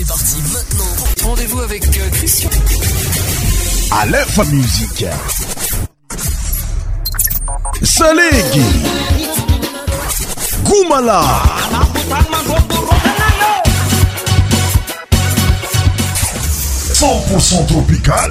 C'est parti maintenant. Rendez-vous avec euh, Christian. A l'info musique. Salégui. Goumala. 100% tropical.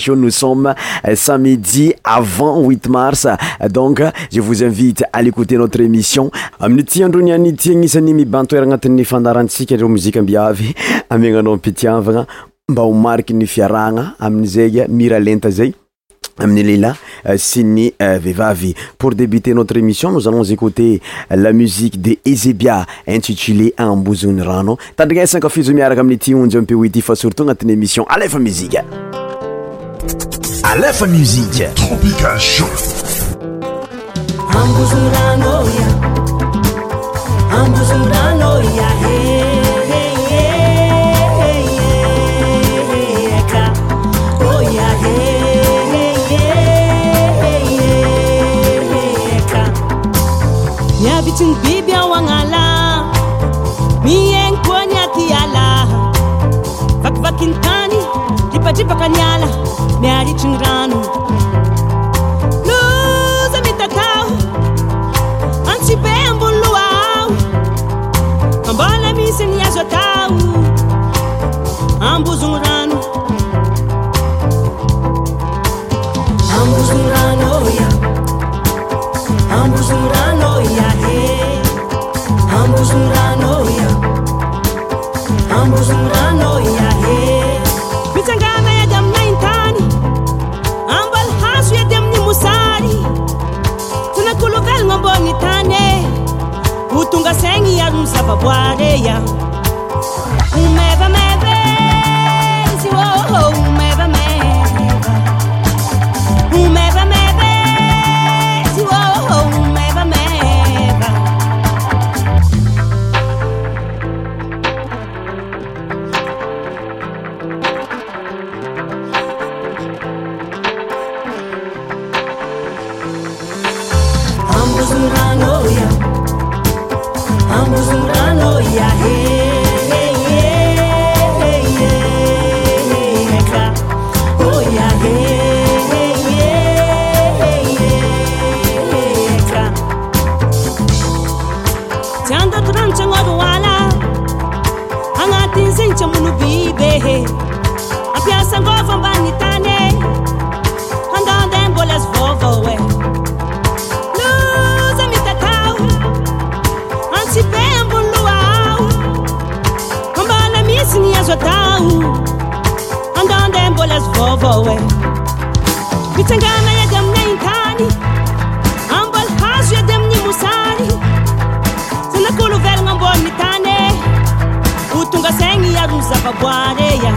o nos somme euh, sa midi avant wit mars donc ze vos invite alécouter notre émission amin'ny ti andro nianyti gnisany mibantoer anatiny fandarantsikaina mbomaikynyfiarahna amizayetyiéanamboziy ranotandrinasakfizo miaraka amin'ny tionjy ampty fa srtot anati'y émission alfa mi alfamsic trpicas pakati pakanyala myari chingrana ni aguza bagwareya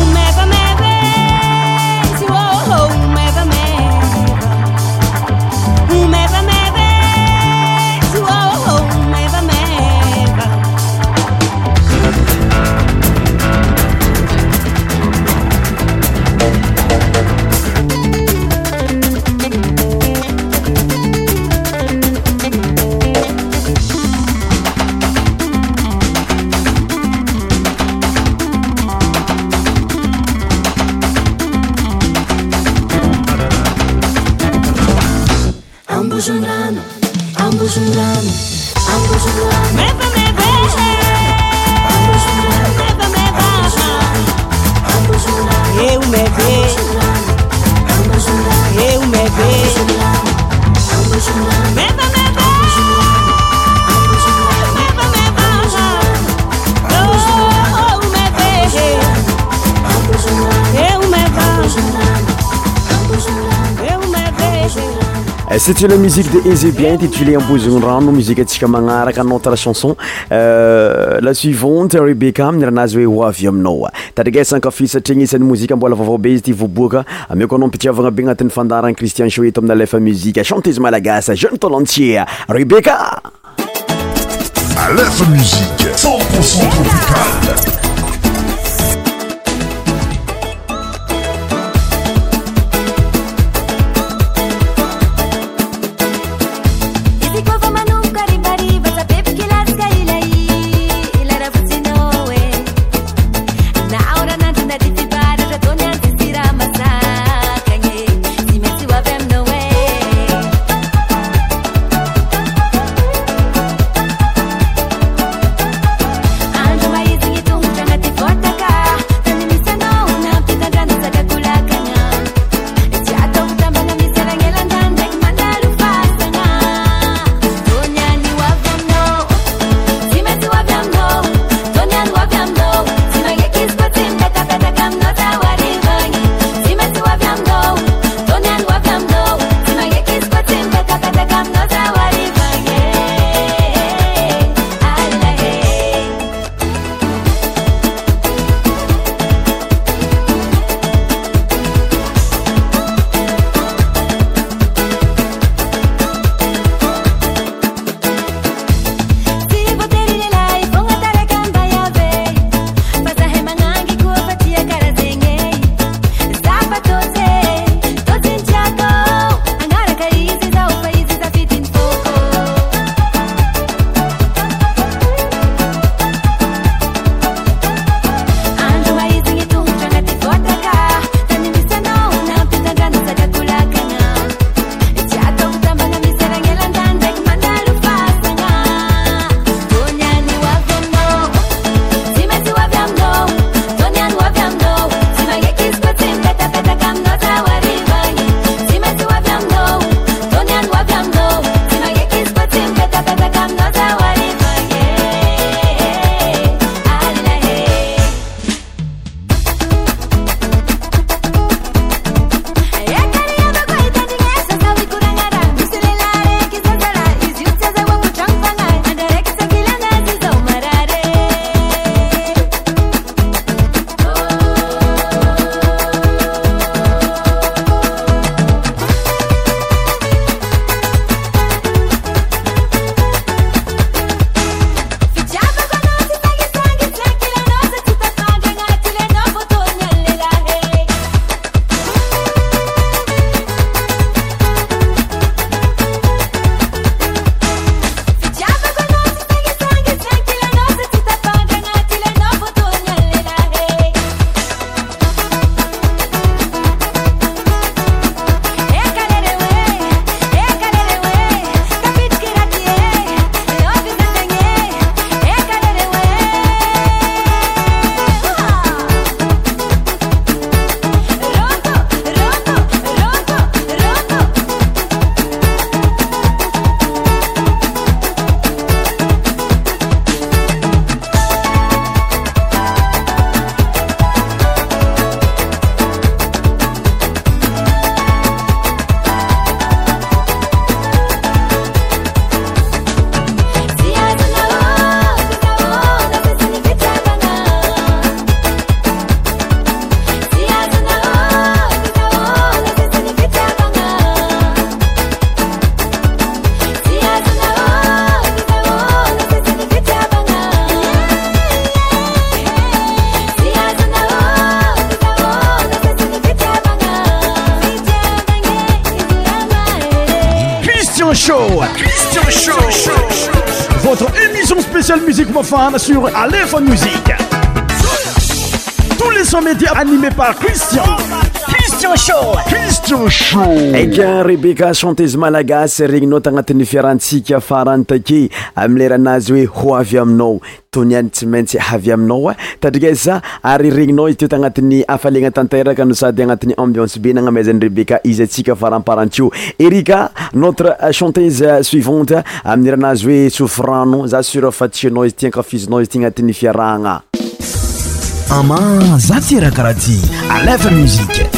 umeva meve stule musike de esebien titule amboziny rano muzike atsika magnaraka notre chanson euh, la suivante rebecca amiiranazy hoe hoavi aminao tarigasankafi satria gny isan'ny mozika mbola vaovao be izy ty voboaka ameko anao ampitiavagna be agnatin'ny fandaran cristian soeto aminny alefa muzike chanteze malagasy jeune tolentier rebecca lefa musie centpourcent tropicale sur Aléphone Musique. Tous les sommets médias animés par Christian. ekrebea chantéze malagasy reniao tagnati'y fiarahtsika farantake amraazy oe oyaiaansyy aiaiaeniozyanatyaaenateksayanatyine anamzanyreeaizysarapa einotechantésuivante amieraazy oe sofao zasatiazaanayfanaa zatyrahkaraha ty a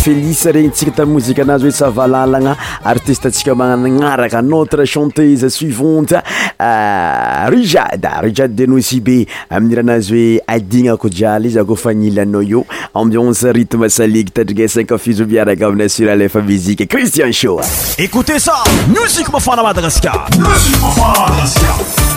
felise regny tsika tamn mozika anazy hoe savalalagna artistetsika maanaraka notre chantese suivante euh, rijada rijad de nocibe aminiranazy hoe adigna kojiala izy akofa gnilanao io ambionse ritme salig tadrigasankafijo miaraka aminasuralefa muzike cristian shoa écoute sa musik mafana madagaskar msi famagasa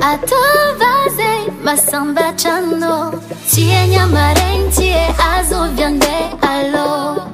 atôvaze masambatrannô cienya marencie azoviange alô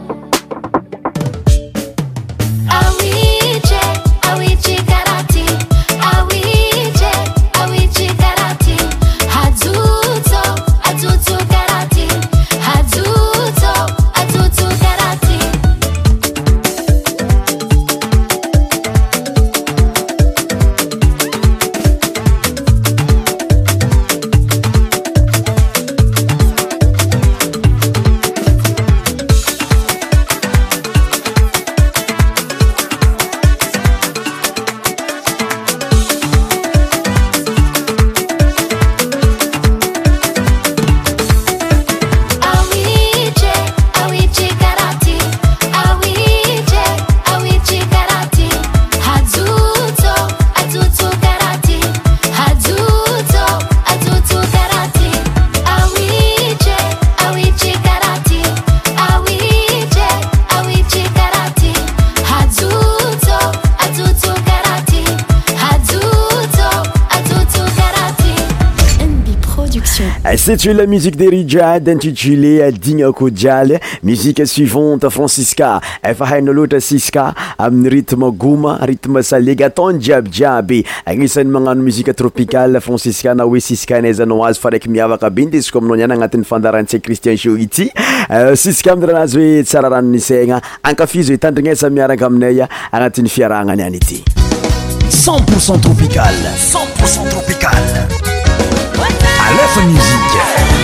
musique de rijade intitulé dine koial musiqe suivante francisa efa haina oatra siska amin'y ritme goma ritme salegataony jiabyjiaby agnisan'ny magnano musie tropical francisana oe sisa nazanao azy fa raiky miavaka be nde s aminao nany anati'nyfandarantsacristie io ity euh, sismirhaaazy oe tsararanonisaina akafizy oetandrinasamiaraka aminay agnati'ny fiarahanani any ity oiae musique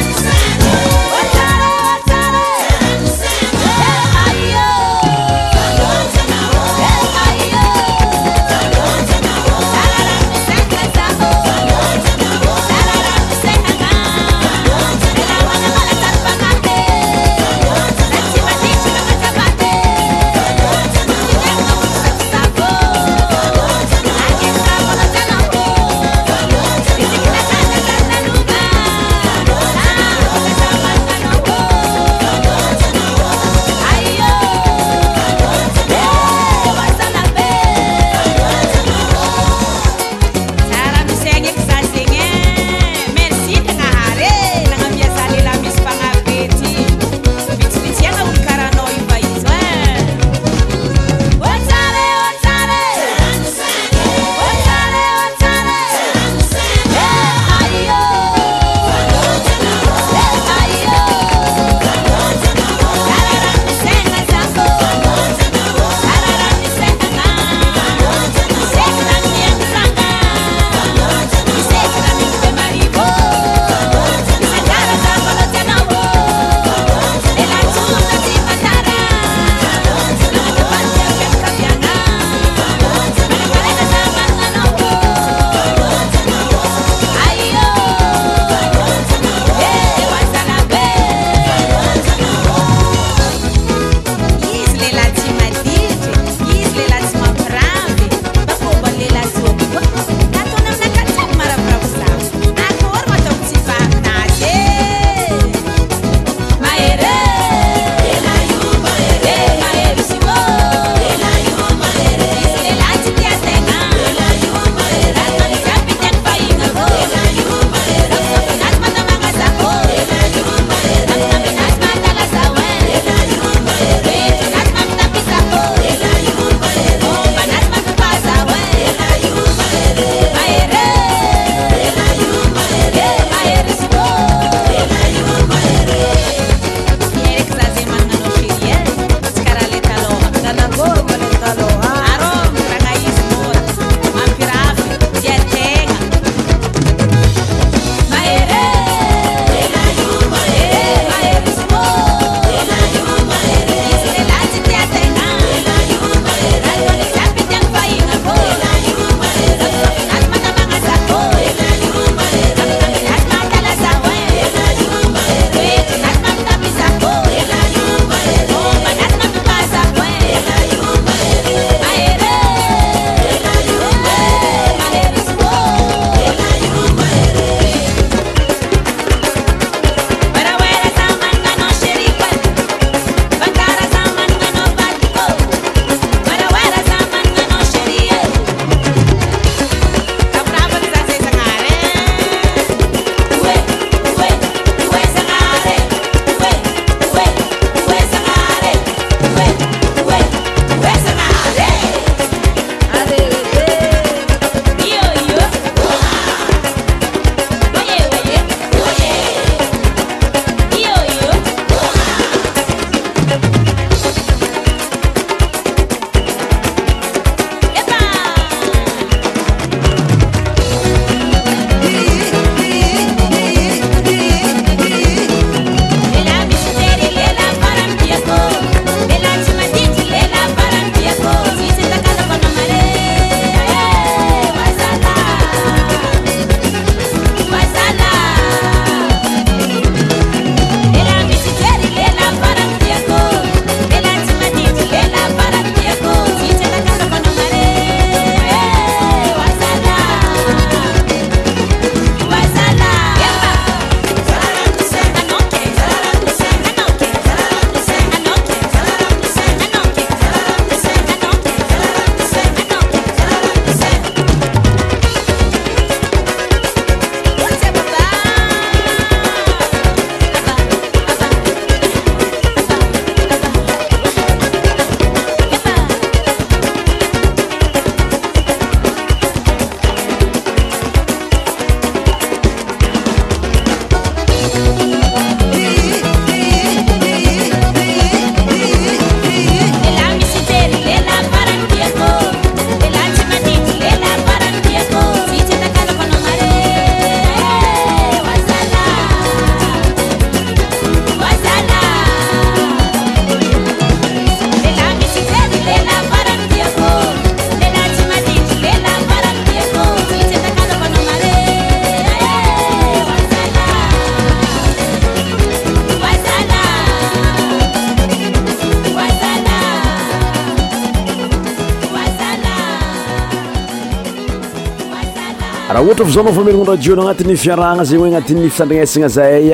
zao nao famelogna radio nao anatiny fiaragna zegny oe agnatin'ny fisandrinesagna eh, eh, eh, za ay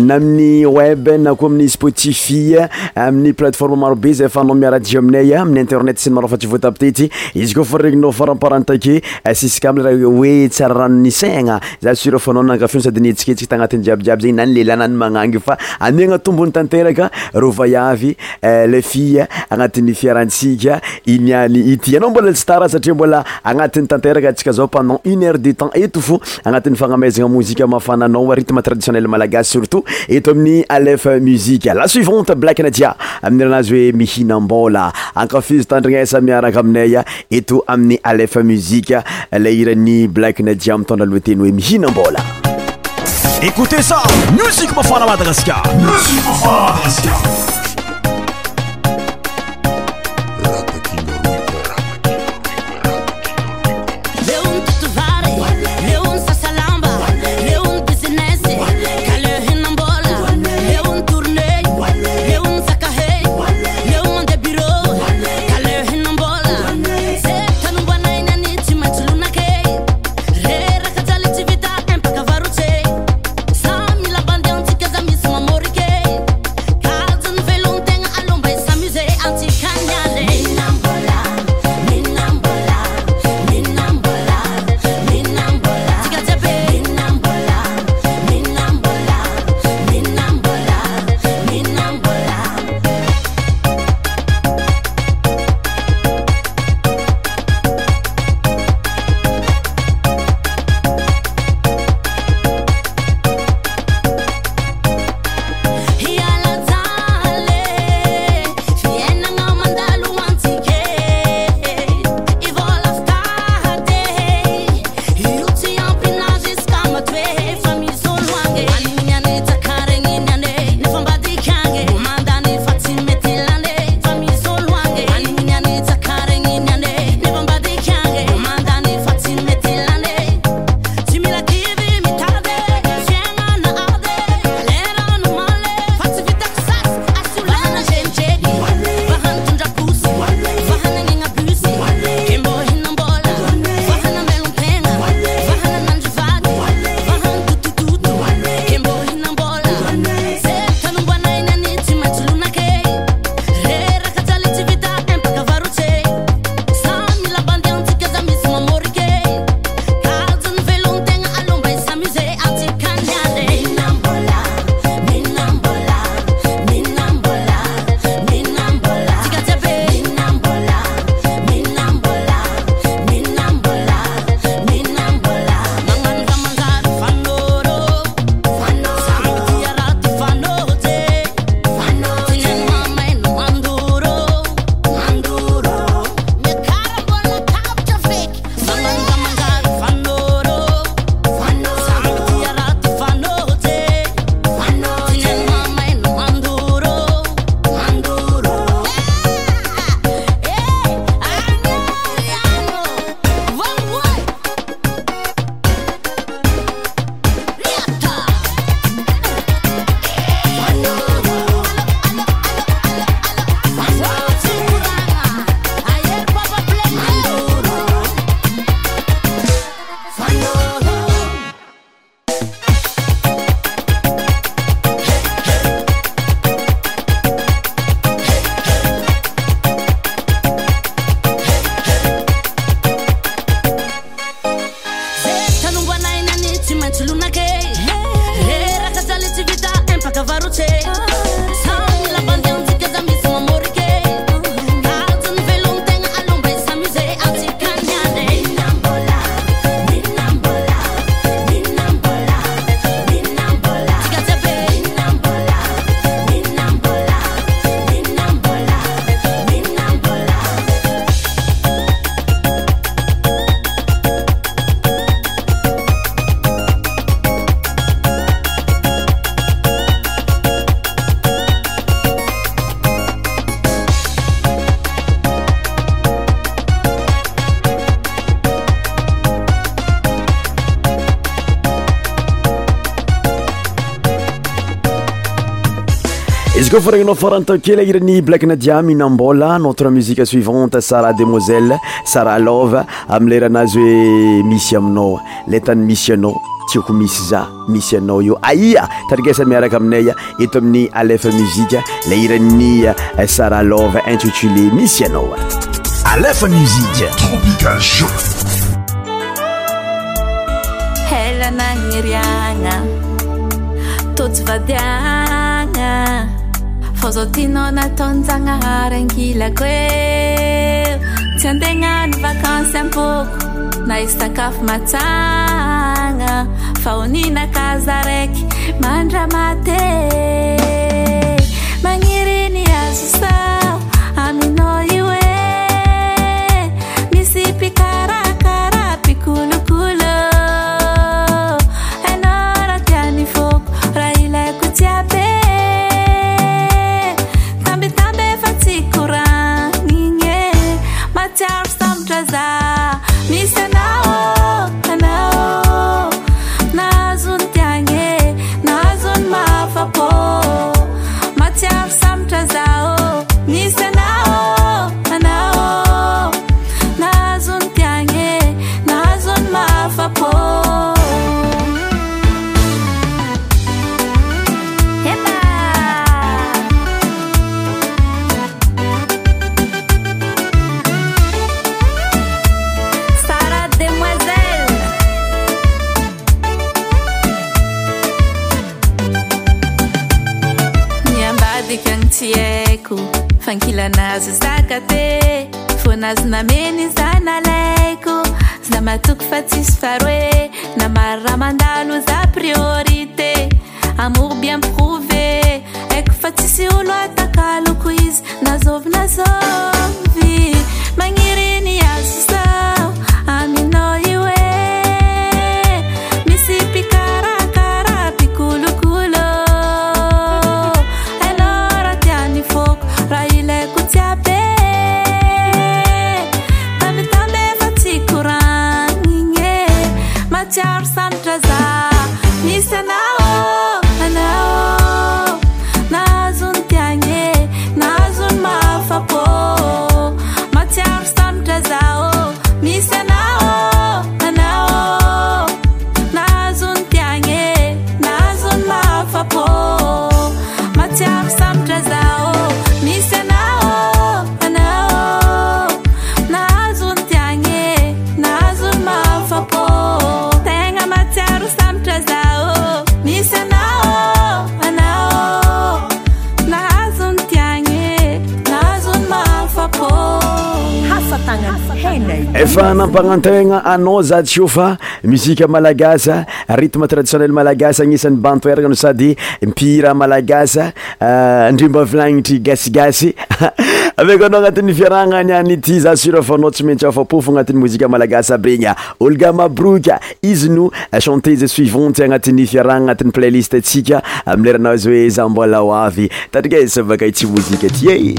na aminny weba myspoiaaaeesiiiaaomboaa satria mboa agnay tanteraka atsika zao pendant une heure de temps et agnatin'ny fagnamezagna mouzika mafananao a rithme traditionnel malagasy surtout eto amin'ny alef musike la suivante blak najia amin'n'iranazy hoe mihinambola akafizy tandrignasa miaraka aminaya eto amin'ny alef muzika leiran'ny blak najia amitondralo teny hoe mihinam-bola écoute sa musike mafana madagaskar msikmafaamadagaska rotate. faragnanao farany takely iran'ny blak na diamy inambola notre musique suivante sarah demoiselle sara lova amileiranazy hoe misy aminao ley tany misy anao tiako misy za misy anao io aia tarigesa miaraka aminaya eto amin'ny alefa muzike le iranny eh, sara love intitulé misy anaoa aefa msiaiaaiaa ôzao tinao nataonyjagnahary angila ko e eh. tsy andegnano vakansy ampoko na izy sakafo matsagna fa o ninakaza raiky mandramaty fanampagnatena anao za tsyofa muzika malagasa ritme traditionnel malagas anisan'nybantoerasady mpirmalagasadrimbaanitryasiyasrnao euh, tsy atsyapofo anati'y mozikamalagas aby reny olga mabrok izyno chantés suivante anatin'nyfiaranaanati'y playliste asika amierana izy oe zambola oavy tarikasabakay e, tsymozik tye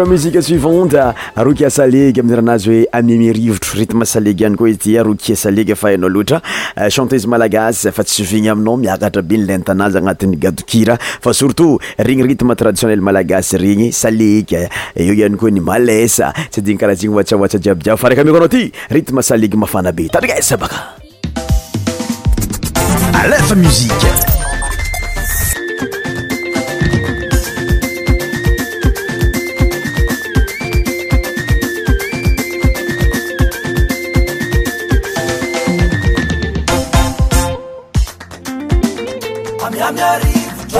mie suivanteroki saleg mi'iranazy oe ami mirivotro rtm saleg any koa zy tyroki sefahaiaoloatachantese euh, malagasy fa tsyigny aminaomiakatra be lentanazy anati'nyga fa sutotregny rtmetraditionnemalagasy regny sae eo ay koany malsa tsy adinykaah zny tsytsajiabyjiaby fa rai ko anao ty ritme saleg mafana be tadraa sabaka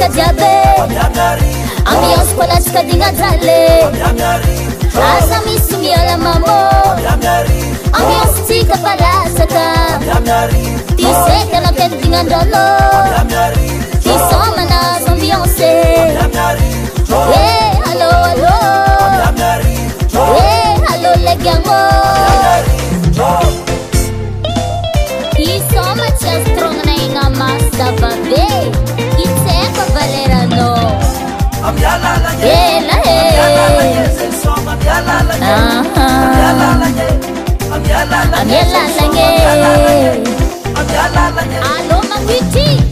nagamisglmambinsgans mnas mbianceeg mtrogningamab eroeaeamalalayelo e. mauit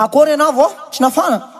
A corena avó, tinha fana.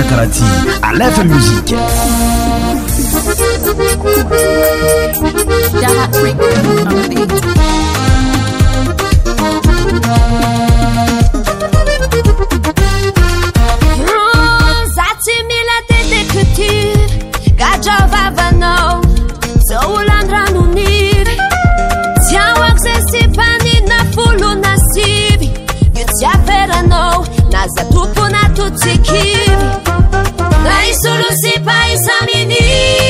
كرتي علاف مsيك naזatupuna tuciكי rajsuluسipajsaminי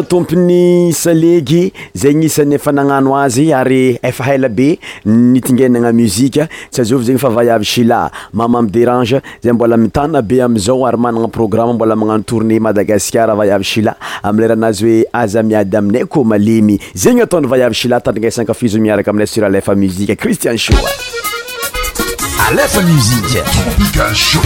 tompo'ny salegy zay nisan'nyfananano azy ary efahaabe nitigaanamu sy azzenyfa vyasia mama amderange zay mbola mitanabe amzao ary manana program mbola manano tourné madagasar yasila amlera aazy oe aza miady aminay ko malemy zenyatnd asiataaakafzmiaraka amia samritian s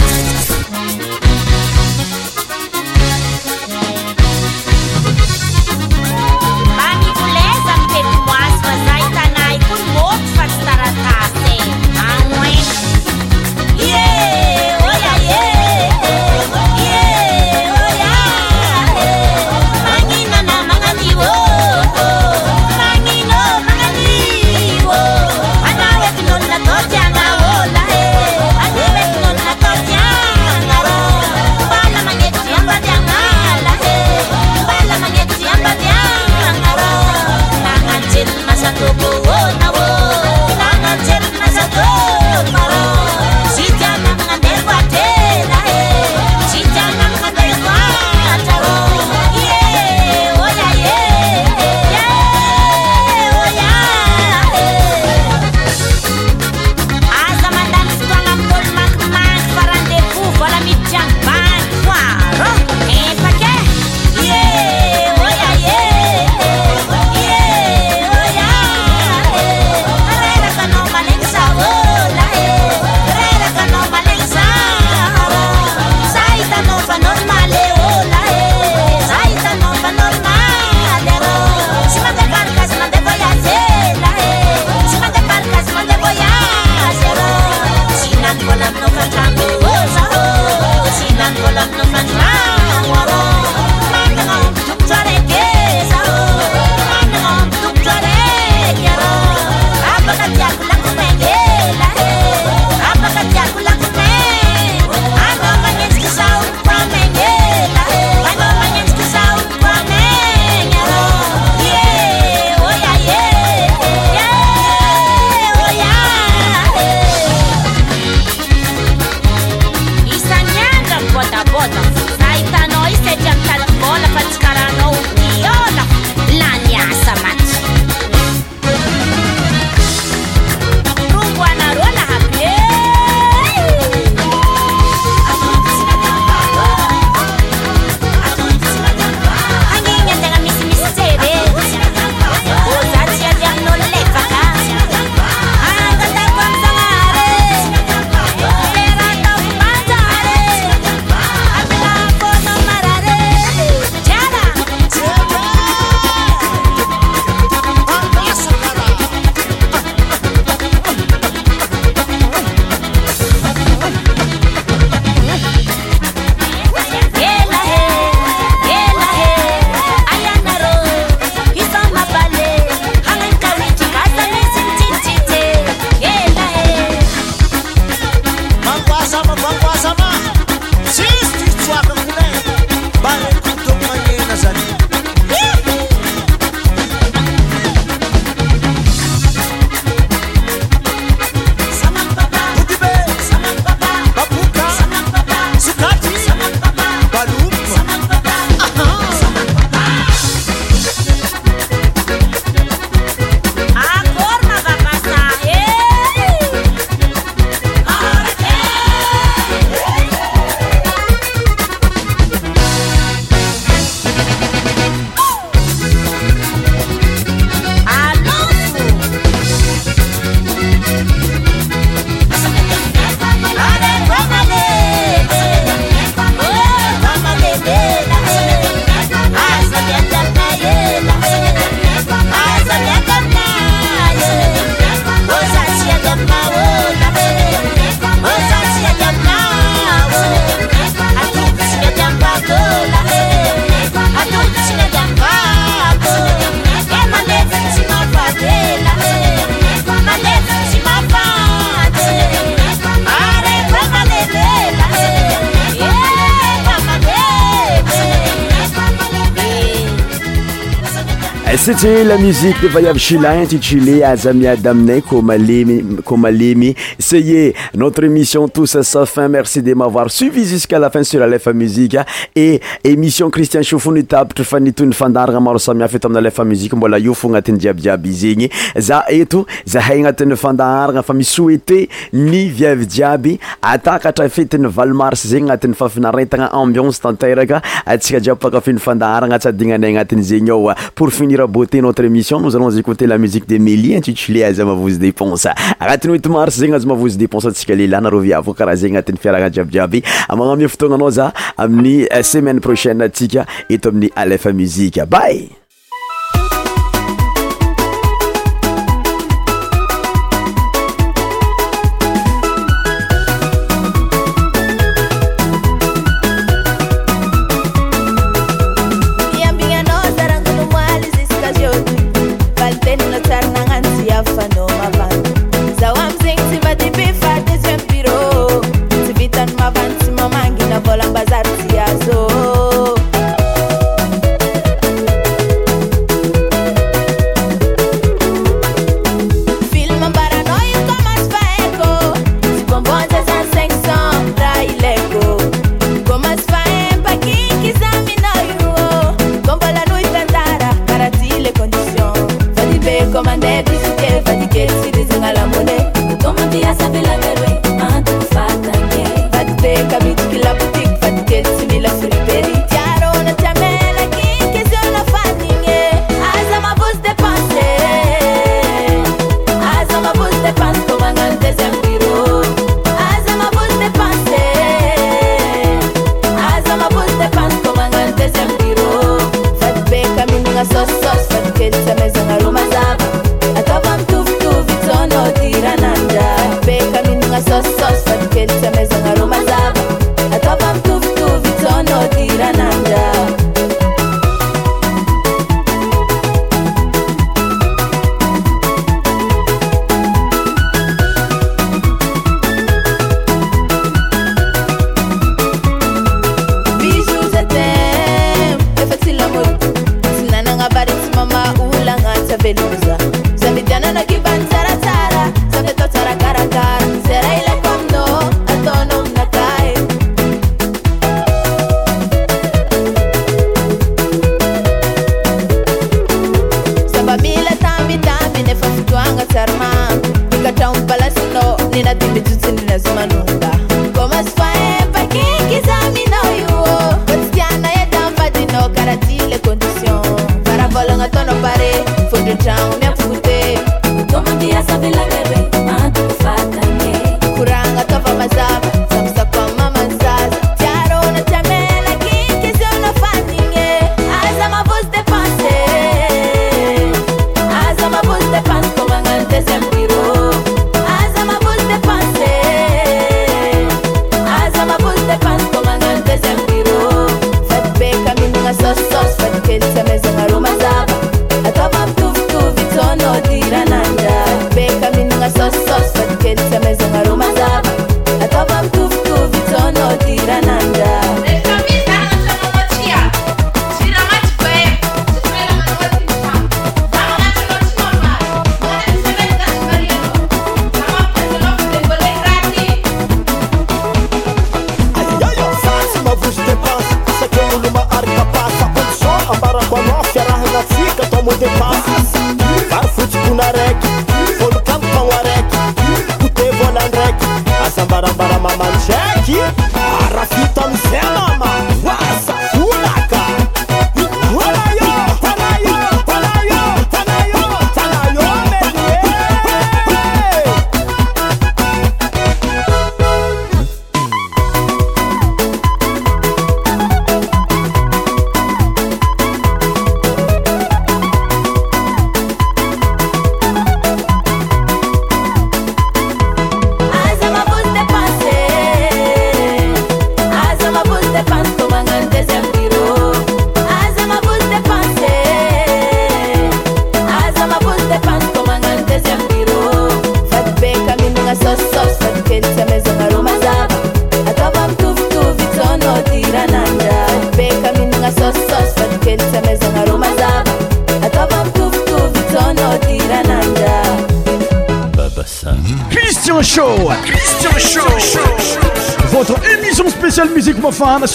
stri lamuzike efaaby silaitlé azamiady aminay ômalemy aye notre émissiontssafin meri e moir suii usin sam e emission risin nyyye zhay anati'yfandaharana fa misoate y iaiiayrenyenyny côte notre émission noz alonz écouter la musique de meli antsitry le aza mavozy deponse agnatin'ny huit mars zegny aza ma vozy deponse antsika lelanarô viava karaha zegy agnatin'ny fiarahagna djiabidjiaby magname fotoagnanao za amin'ny euh, semaine prochaine atsika eto amin'ny alefa muzique bay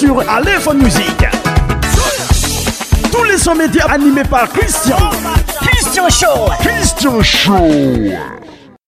sur Aléphone Musique. Tous les sons médias animés par Christian.